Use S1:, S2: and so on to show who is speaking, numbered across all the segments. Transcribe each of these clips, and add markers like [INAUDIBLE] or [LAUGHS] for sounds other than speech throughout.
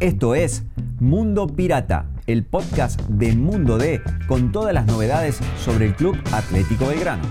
S1: Esto es Mundo Pirata, el podcast de Mundo D con todas las novedades sobre el Club Atlético Belgrano.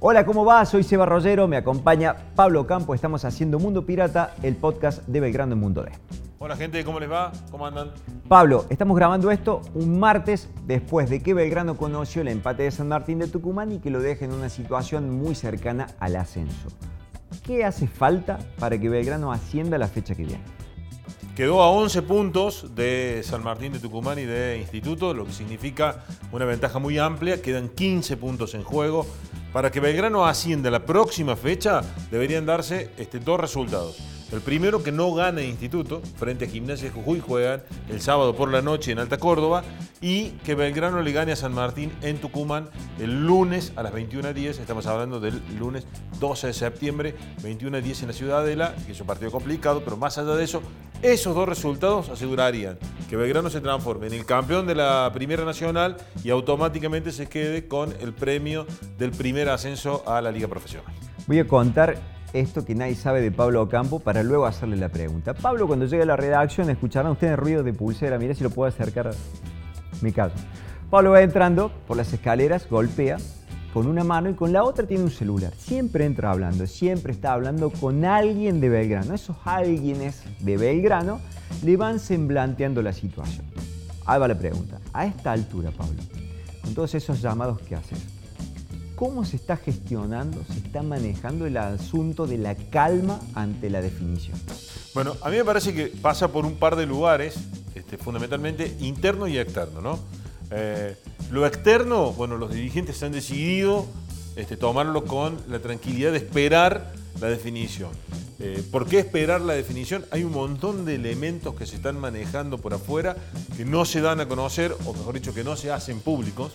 S1: Hola, ¿cómo va? Soy Seba Rollero, me acompaña Pablo Campo, estamos haciendo Mundo Pirata, el podcast de Belgrano en Mundo D.
S2: Hola gente, ¿cómo les va? ¿Cómo andan?
S1: Pablo, estamos grabando esto un martes después de que Belgrano conoció el empate de San Martín de Tucumán y que lo deja en una situación muy cercana al ascenso. ¿Qué hace falta para que Belgrano ascienda la fecha que viene?
S2: Quedó a 11 puntos de San Martín de Tucumán y de Instituto, lo que significa una ventaja muy amplia. Quedan 15 puntos en juego. Para que Belgrano ascienda la próxima fecha, deberían darse este, dos resultados. El primero, que no gane Instituto, frente a Gimnasia de Jujuy, juegan el sábado por la noche en Alta Córdoba, y que Belgrano le gane a San Martín en Tucumán el lunes a las 21.10, estamos hablando del lunes 12 de septiembre, 21.10 en la Ciudadela, que es un partido complicado, pero más allá de eso, esos dos resultados asegurarían que Belgrano se transforme en el campeón de la Primera Nacional y automáticamente se quede con el premio del primer ascenso a la Liga Profesional.
S1: Voy a contar esto que nadie sabe de Pablo Ocampo para luego hacerle la pregunta. Pablo, cuando llegue a la redacción, escucharán ustedes ruido de pulsera. Mira si lo puedo acercar mi caso. Pablo va entrando por las escaleras, golpea con una mano y con la otra tiene un celular. Siempre entra hablando, siempre está hablando con alguien de Belgrano. Esos alguienes de Belgrano le van semblanteando la situación. Ahí va la pregunta. A esta altura, Pablo, con todos esos llamados que haces, ¿Cómo se está gestionando, se está manejando el asunto de la calma ante la definición?
S2: Bueno, a mí me parece que pasa por un par de lugares, este, fundamentalmente interno y externo. ¿no? Eh, lo externo, bueno, los dirigentes han decidido este, tomarlo con la tranquilidad de esperar la definición. Eh, ¿Por qué esperar la definición? Hay un montón de elementos que se están manejando por afuera que no se dan a conocer, o mejor dicho, que no se hacen públicos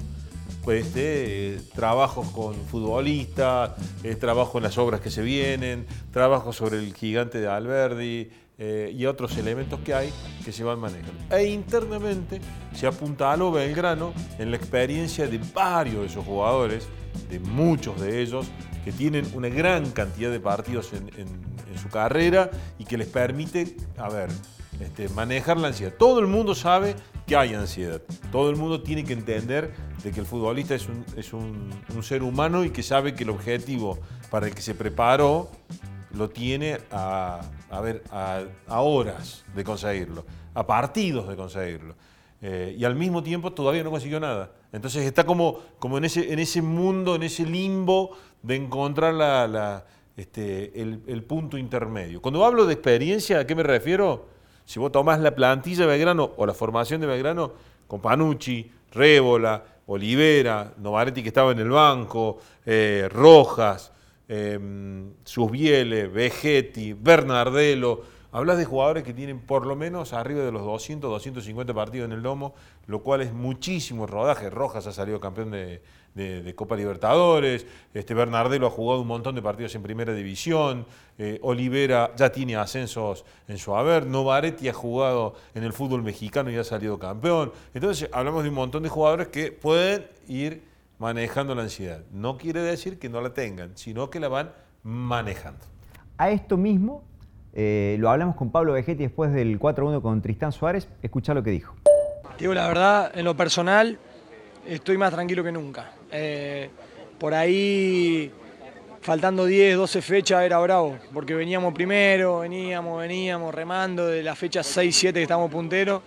S2: pues, trabajos con futbolistas, eh, trabajo en las obras que se vienen, trabajo sobre el gigante de Alberdi eh, y otros elementos que hay que se van manejando. E internamente se apunta a lo Belgrano en la experiencia de varios de esos jugadores, de muchos de ellos, que tienen una gran cantidad de partidos en, su carrera y que les permite, a ver, este, manejar la ansiedad. Todo el mundo sabe que hay ansiedad. Todo el mundo tiene que entender de que el futbolista es un, es un, ser humano y que sabe que el objetivo para el que se preparó lo tiene a, ver, a, horas de conseguirlo, a partidos de conseguirlo. Eh, y al mismo tiempo todavía no consiguió nada. Entonces está como, como en, ese, en ese mundo, en ese limbo de encontrar la, este, el, el punto intermedio. Cuando hablo de experiencia, ¿a qué me refiero? Si vos tomás la plantilla de Belgrano o la formación de Belgrano con Panucci, Rébola, Olivera, Novaretti que estaba en el banco, eh, Rojas, eh, Susbiele, Vegetti, Bernardelo, hablas de jugadores que tienen por lo menos arriba de los 200, 250 partidos en el lomo, lo cual es muchísimo rodaje. Rojas ha salido campeón de, Copa Libertadores, este Bernardelo ha jugado un montón de partidos en Primera División, eh, Olivera ya tiene ascensos en su haber, Novaretti ha jugado en el fútbol mexicano y ha salido campeón. Entonces hablamos de un montón de jugadores que pueden ir manejando la ansiedad. No quiere decir que no la tengan, sino que la van manejando.
S1: A esto mismo eh, lo hablamos con Pablo Vegetti después del 4-1 con Tristán Suárez. Escucha lo que dijo.
S3: Digo la verdad, en lo personal, estoy más tranquilo que nunca. Eh, por ahí, faltando 10, 12 fechas, era bravo, porque veníamos primero, veníamos, veníamos remando de la fecha 6, 7 que estamos punteros,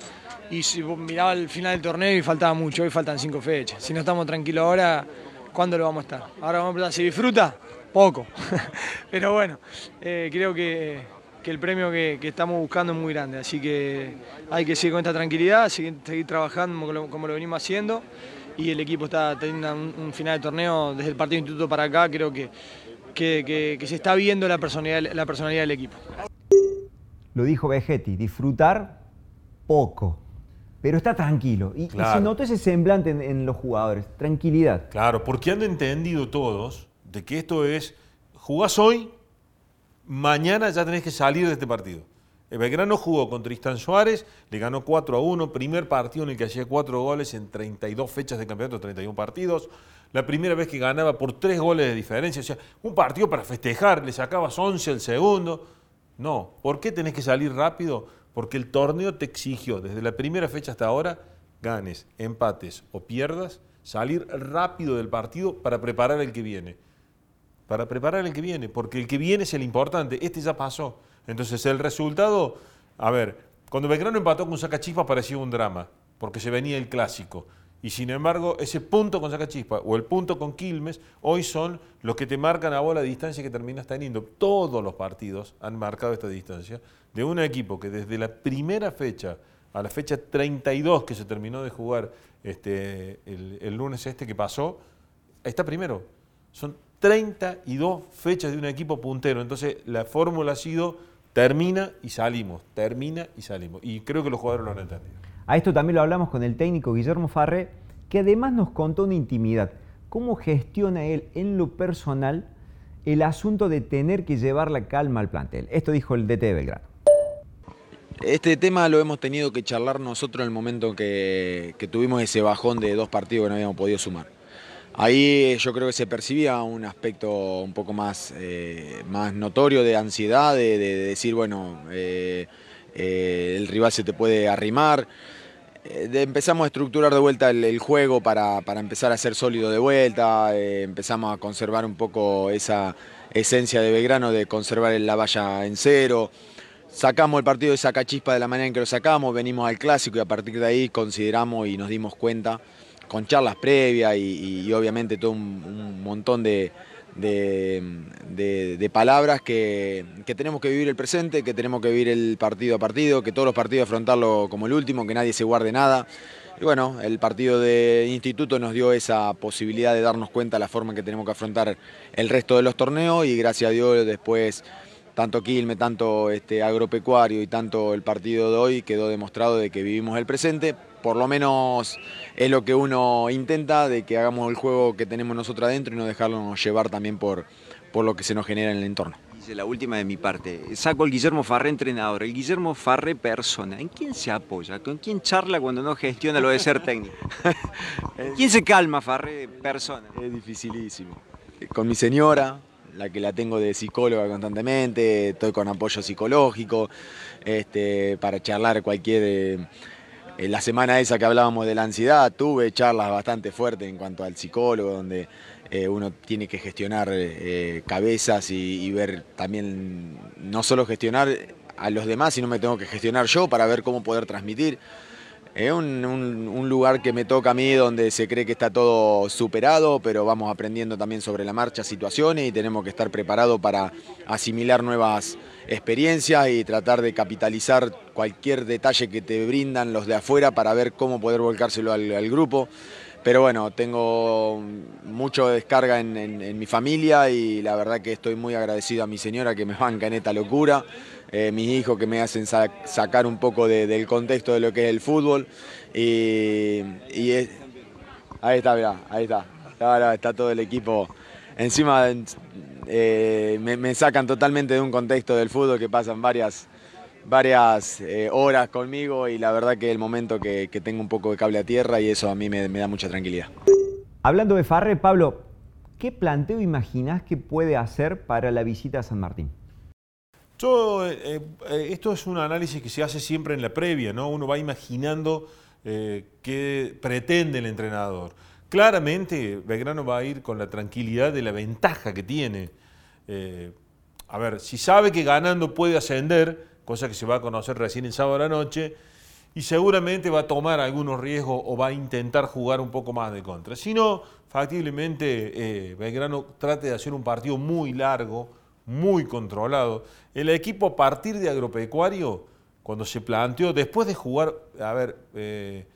S3: y si miraba el final del torneo y faltaba mucho, hoy faltan 5 fechas. Si no estamos tranquilos ahora, ¿cuándo lo vamos a estar? Ahora vamos a empezar, ¿se disfruta? Poco. [LAUGHS] Pero bueno, eh, creo que, el premio que, estamos buscando es muy grande, así que hay que seguir con esta tranquilidad, seguir, trabajando como lo venimos haciendo y el equipo está teniendo un, final de torneo desde el partido de instituto para acá, creo que, que, se está viendo la personalidad, la personalidad del equipo.
S1: Lo dijo Vegetti, disfrutar poco, pero está tranquilo. Y, se notó ese semblante en, los jugadores, tranquilidad.
S2: Claro, porque han entendido todos de que esto es, jugás hoy, mañana ya tenés que salir de este partido. Belgrano jugó con Tristan Suárez, le ganó 4 a 1, primer partido en el que hacía 4 goles en 32 fechas de campeonato, 31 partidos. La primera vez que ganaba por 3 goles de diferencia, o sea, un partido para festejar, le sacabas 11 al segundo. No, ¿por qué tenés que salir rápido? Porque el torneo te exigió desde la primera fecha hasta ahora, ganes, empates o pierdas, salir rápido del partido para preparar el que viene. Para preparar el que viene, porque el que viene es el importante, este ya pasó. Entonces el resultado, a ver, cuando Belgrano empató con Sacachispa parecía un drama, porque se venía el clásico. Y sin embargo, ese punto con Sacachispa o el punto con Quilmes hoy son los que te marcan a vos la distancia que terminas teniendo. Todos los partidos han marcado esta distancia de un equipo que desde la primera fecha a la fecha 32 que se terminó de jugar este, el, el lunes este que pasó, está primero. Son 32 fechas de un equipo puntero. Entonces la fórmula ha sido termina y salimos, termina y salimos. Y creo que los jugadores lo han entendido.
S1: A esto también lo hablamos con el técnico Guillermo Farré, que además nos contó una intimidad. ¿Cómo gestiona él en lo personal el asunto de tener que llevar la calma al plantel? Esto dijo el DT de Belgrano.
S4: Este tema lo hemos tenido que charlar nosotros en el momento que, que tuvimos ese bajón de dos partidos que no habíamos podido sumar. Ahí yo creo que se percibía un aspecto un poco más, eh, más notorio de ansiedad, de, de decir, bueno, eh, eh, el rival se te puede arrimar. Empezamos a estructurar de vuelta el, el juego para, para, empezar a ser sólido de vuelta, empezamos a conservar un poco esa esencia de Belgrano de conservar la valla en cero. Sacamos el partido de Sacachispa de la manera en que lo sacamos, venimos al clásico y a partir de ahí consideramos y nos dimos cuenta con charlas previas y, obviamente todo un, montón de, de palabras que, que, tenemos que vivir el presente, que tenemos que vivir el partido a partido, que todos los partidos afrontarlo como el último, que nadie se guarde nada. Y bueno, el partido de instituto nos dio esa posibilidad de darnos cuenta de la forma en que tenemos que afrontar el resto de los torneos y gracias a Dios después tanto Quilme, tanto este, agropecuario y tanto el partido de hoy quedó demostrado de que vivimos el presente, por lo menos es lo que uno intenta, de que hagamos el juego que tenemos nosotros adentro y no dejarnos llevar también por, por lo que se nos genera en el entorno.
S5: Dice la última de mi parte. Saco el Guillermo Farré entrenador, el Guillermo Farré persona. ¿En quién se apoya? ¿Con quién charla cuando no gestiona lo de ser [LAUGHS] técnico? ¿Quién se calma, Farré persona?
S4: Es dificilísimo. Con mi señora, la que la tengo de psicóloga constantemente, estoy con apoyo psicológico, este, para charlar cualquier... Eh, en la semana esa que hablábamos de la ansiedad, tuve charlas bastante fuertes en cuanto al psicólogo, donde eh, uno tiene que gestionar eh, cabezas y, y, ver también, no solo gestionar a los demás, sino me tengo que gestionar yo para ver cómo poder transmitir. Es un, un, lugar que me toca a mí donde se cree que está todo superado, pero vamos aprendiendo también sobre la marcha situaciones y tenemos que estar preparados para asimilar nuevas experiencias y tratar de capitalizar cualquier detalle que te brindan los de afuera para ver cómo poder volcárselo al grupo. Pero bueno, tengo mucho descarga en, mi familia y la verdad que estoy muy agradecido a mi señora que me [LAUGHS] banca en esta locura, eh, mis hijos que me hacen sa sacar un poco de, del contexto de lo que es el fútbol. Y, ahí está, mirá, ahí está. Ahora está todo el equipo. Encima eh, me sacan totalmente de un contexto del fútbol que pasan varias varias eh, horas conmigo y la verdad que el momento que, que, tengo un poco de cable a tierra y eso a mí me, me da mucha tranquilidad.
S1: Hablando de Farre, Pablo, ¿qué planteo imaginás que puede hacer para la visita a San Martín?
S2: Yo, eh, eh, esto es un análisis que se hace siempre en la previa, ¿no? Uno va imaginando eh, qué pretende el entrenador. Claramente, Belgrano va a ir con la tranquilidad de la ventaja que tiene. Eh, a ver, si sabe que ganando puede ascender, cosa que se va a conocer recién el sábado a la noche, y seguramente va a tomar algunos riesgos o va a intentar jugar un poco más de contra. Si no, factiblemente eh, Belgrano trate de hacer un partido muy largo, muy controlado. El equipo a partir de agropecuario, cuando se planteó, después de jugar, a ver, eh,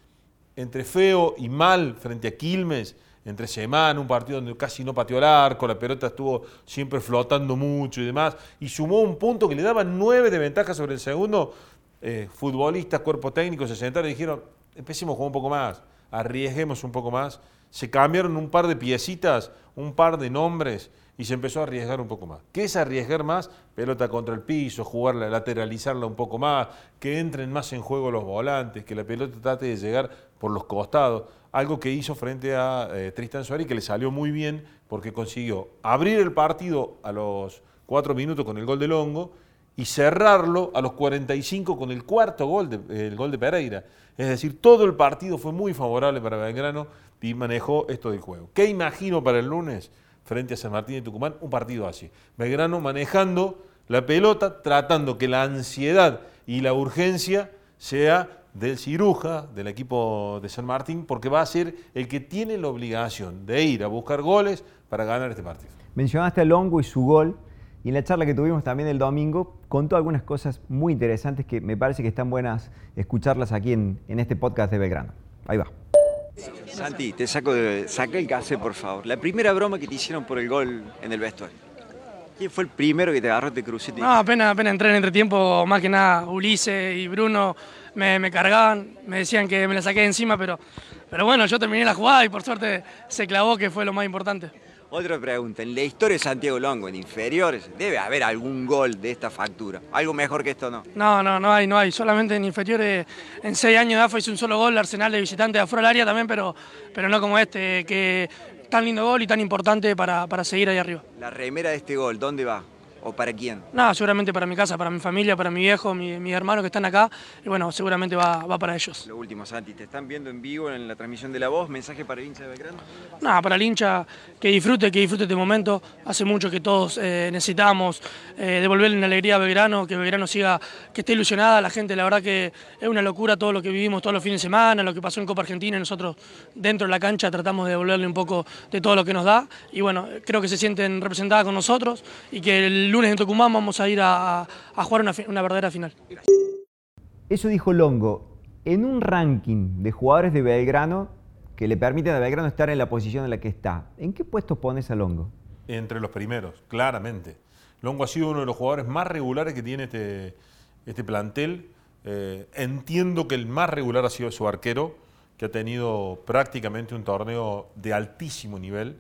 S2: entre feo y mal frente a Quilmes, entre semana, un partido donde casi no pateó el arco, la pelota estuvo siempre flotando mucho y demás, y sumó un punto que le daba nueve de ventaja sobre el segundo, eh, futbolistas, cuerpo técnico se sentaron y dijeron, empecemos jugar un poco más, arriesguemos un poco más, se cambiaron un par de piecitas, un par de nombres, y se empezó a arriesgar un poco más. ¿Qué es arriesgar más? Pelota contra el piso, jugarla, lateralizarla un poco más, que entren más en juego los volantes, que la pelota trate de llegar por los costados. Algo que hizo frente a eh, Tristan Suárez que le salió muy bien porque consiguió abrir el partido a los cuatro minutos con el gol de Longo y cerrarlo a los 45 con el cuarto gol, de, el gol de Pereira. Es decir, todo el partido fue muy favorable para Belgrano y manejó esto del juego. ¿Qué imagino para el lunes frente a San Martín de Tucumán? Un partido así. Belgrano manejando la pelota, tratando que la ansiedad y la urgencia sea del ciruja, del equipo de San Martín, porque va a ser el que tiene la obligación de ir a buscar goles para ganar este partido.
S1: Mencionaste a Longo y su gol. Y en la charla que tuvimos también el domingo, contó algunas cosas muy interesantes que me parece que están buenas escucharlas aquí en, este podcast de Belgrano. Ahí va.
S5: Santi, te saco de, saca el café, por favor. La primera broma que te hicieron por el gol en el vestuario. ¿Quién fue el primero que te agarró este crucete?
S6: No, apenas, apenas entré en entretiempo, más que nada Ulises y Bruno me, me, cargaban, me decían que me la saqué de encima, pero, pero bueno, yo terminé la jugada y por suerte se clavó, que fue lo más importante.
S5: Otra pregunta, en la historia de Santiago Longo, en inferiores, debe haber algún gol de esta factura. ¿Algo mejor que esto no?
S6: No, no, no hay, no hay. Solamente en inferiores, en seis años de AFA hizo un solo gol, Arsenal de visitante de afuera del área también, pero, pero no como este, que tan lindo gol y tan importante para, para seguir ahí arriba.
S5: La remera de este gol, ¿dónde va? ¿O para quién?
S6: No, seguramente para mi casa, para mi familia, para mi viejo, mi, mis hermanos que están acá. Y bueno, seguramente va, va, para ellos.
S5: Lo último, Santi, ¿te están viendo en vivo en la transmisión de La Voz? ¿Mensaje para el hincha de Belgrano?
S6: No, para el hincha que disfrute, que disfrute este momento. Hace mucho que todos eh, necesitamos eh, devolverle una alegría a Belgrano, que Belgrano siga, que esté ilusionada. La gente, la verdad que es una locura todo lo que vivimos todos los fines de semana, lo que pasó en Copa Argentina. Nosotros dentro de la cancha tratamos de devolverle un poco de todo lo que nos da. Y bueno, creo que se sienten representadas con nosotros y que el lunes en Tucumán vamos a ir a, jugar una, verdadera final.
S1: Eso dijo Longo. En un ranking de jugadores de Belgrano que le permiten a Belgrano estar en la posición en la que está, ¿en qué puesto pones a Longo?
S2: Entre los primeros, claramente. Longo ha sido uno de los jugadores más regulares que tiene este, este plantel. Eh, entiendo que el más regular ha sido su arquero, que ha tenido prácticamente un torneo de altísimo nivel,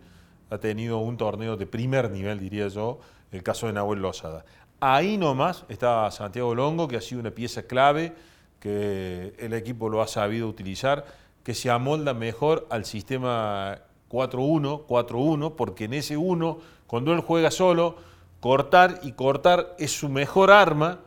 S2: ha tenido un torneo de primer nivel, diría yo, el caso de Nahuel Lozada. Ahí nomás está Santiago Longo, que ha sido una pieza clave, que el equipo lo ha sabido utilizar, que se amolda mejor al sistema 4-1, 4-1, porque en ese 1, cuando él juega solo, cortar y cortar es su mejor arma,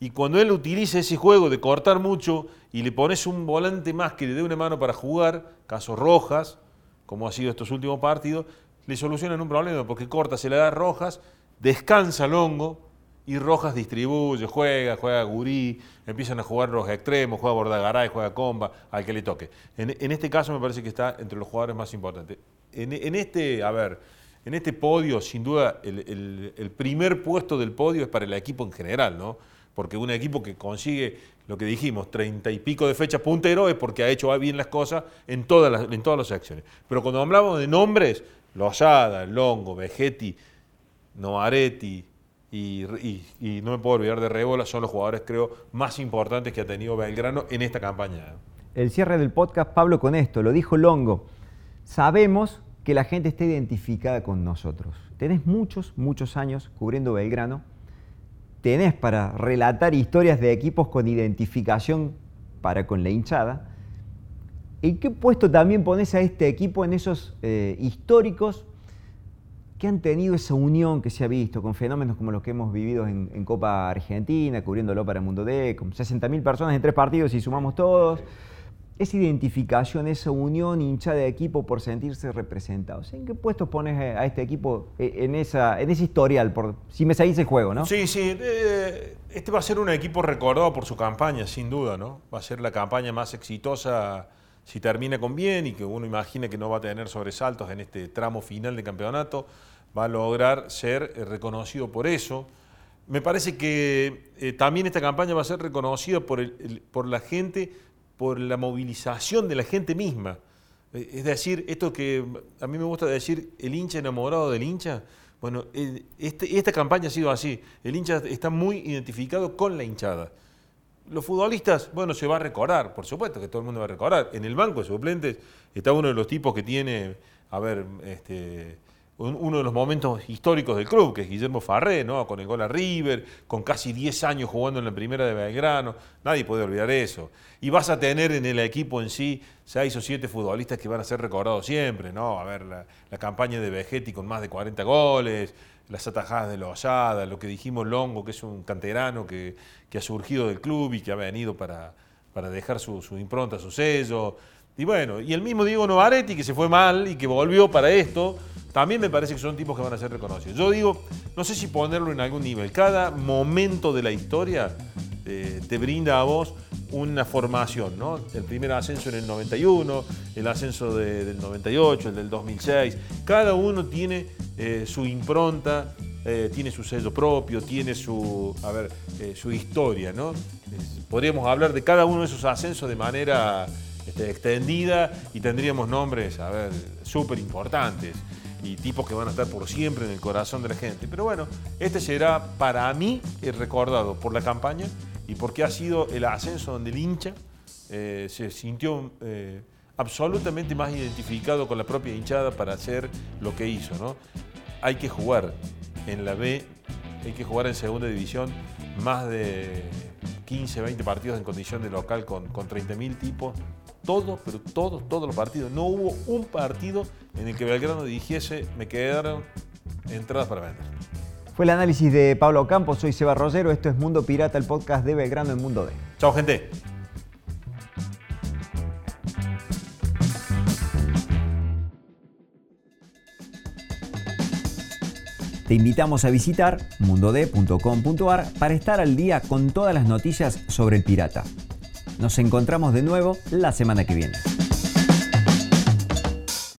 S2: y cuando él utiliza ese juego de cortar mucho y le pones un volante más que le dé una mano para jugar, caso Rojas, como ha sido estos últimos partidos, le solucionan un problema, porque corta, se le da Rojas, descansa Longo y Rojas distribuye, juega, juega Gurí, empiezan a jugar los extremos, juega Bordagaray, juega Comba, al que le toque. En, este caso me parece que está entre los jugadores más importantes. En, este, a ver, en este podio, sin duda, el, primer puesto del podio es para el equipo en general, ¿no? Porque un equipo que consigue lo que dijimos, treinta y pico de fechas puntero, es porque ha hecho bien las cosas en todas las, en todas las secciones. Pero cuando hablamos de nombres, Lozada, Longo, Vegetti, Noaretti y, y, no me puedo olvidar de Rébola, son los jugadores creo más importantes que ha tenido Belgrano en esta campaña.
S1: El cierre del podcast, Pablo, con esto, lo dijo Longo. Sabemos que la gente está identificada con nosotros. Tenés muchos, muchos años cubriendo Belgrano. Tenés para relatar historias de equipos con identificación para con la hinchada. ¿En qué puesto también pones a este equipo en esos eh, históricos que han tenido esa unión que se ha visto con fenómenos como los que hemos vivido en, Copa Argentina, cubriéndolo para el Mundo D, con 60.000 personas en tres partidos y sumamos todos. Esa identificación, esa unión hincha de equipo por sentirse representados. ¿En qué puesto pones a este equipo eh, en, esa, en ese historial? Por, si me seguís el juego, ¿no?
S2: Sí, sí. Eh, este va a ser un equipo recordado por su campaña, sin duda, ¿no? Va a ser la campaña más exitosa si termina con bien y que uno imagina que no va a tener sobresaltos en este tramo final de campeonato, va a lograr ser eh, reconocido por eso. Me parece que eh, también esta campaña va a ser reconocida por, por la gente, por la movilización de la gente misma. Eh, es decir, esto que a mí me gusta decir, el hincha enamorado del hincha, bueno, este, esta campaña ha sido así. El hincha está muy identificado con la hinchada. Los futbolistas, bueno, se va a recordar, por supuesto que todo el mundo va a recordar. En el banco de suplentes está uno de los tipos que tiene, a ver, este, uno de los momentos históricos del club, que es Guillermo Farré, ¿no? con el gol a River, con casi 10 años jugando en la primera de Belgrano, nadie puede olvidar eso. Y vas a tener en el equipo en sí seis o siete futbolistas que van a ser recordados siempre, ¿no? A ver, la, campaña de Vegetti con más de 40 goles, las atajadas de Lozada, lo que dijimos Longo, que es un canterano que, ha surgido del club y que ha venido para, para dejar su, su impronta, su sello. Y bueno, y el mismo Diego Novaretti, que se fue mal y que volvió para esto, también me parece que son tipos que van a ser reconocidos. Yo digo, no sé si ponerlo en algún nivel. Cada momento de la historia eh, te brinda a vos una formación, ¿no? El primer ascenso en el 91, el ascenso del 98, el del 2006. Cada uno tiene eh, su impronta, eh, tiene su sello propio, tiene su, a ver, su historia, ¿no? podríamos hablar de cada uno de esos ascensos de manera este, extendida y tendríamos nombres, a ver, súper importantes y tipos que van a estar por siempre en el corazón de la gente. Pero bueno, este será para mí recordado por la campaña y porque ha sido el ascenso donde el hincha eh, se sintió eh, absolutamente más identificado con la propia hinchada para hacer lo que hizo. ¿no? Hay que jugar en la B, hay que jugar en segunda división más de 15, 20 partidos en condición de local con, con 30.000 tipos todos, pero todos, todos los partidos. No hubo un partido en el que Belgrano dijese, me quedaron entradas para vender.
S1: Fue el análisis de Pablo Campos, soy Seba Rosero, esto es Mundo Pirata, el podcast de Belgrano en Mundo D.
S2: Chao gente.
S1: Te invitamos a visitar mundod.com.ar para estar al día con todas las noticias sobre el pirata. Nos encontramos de nuevo la semana que viene.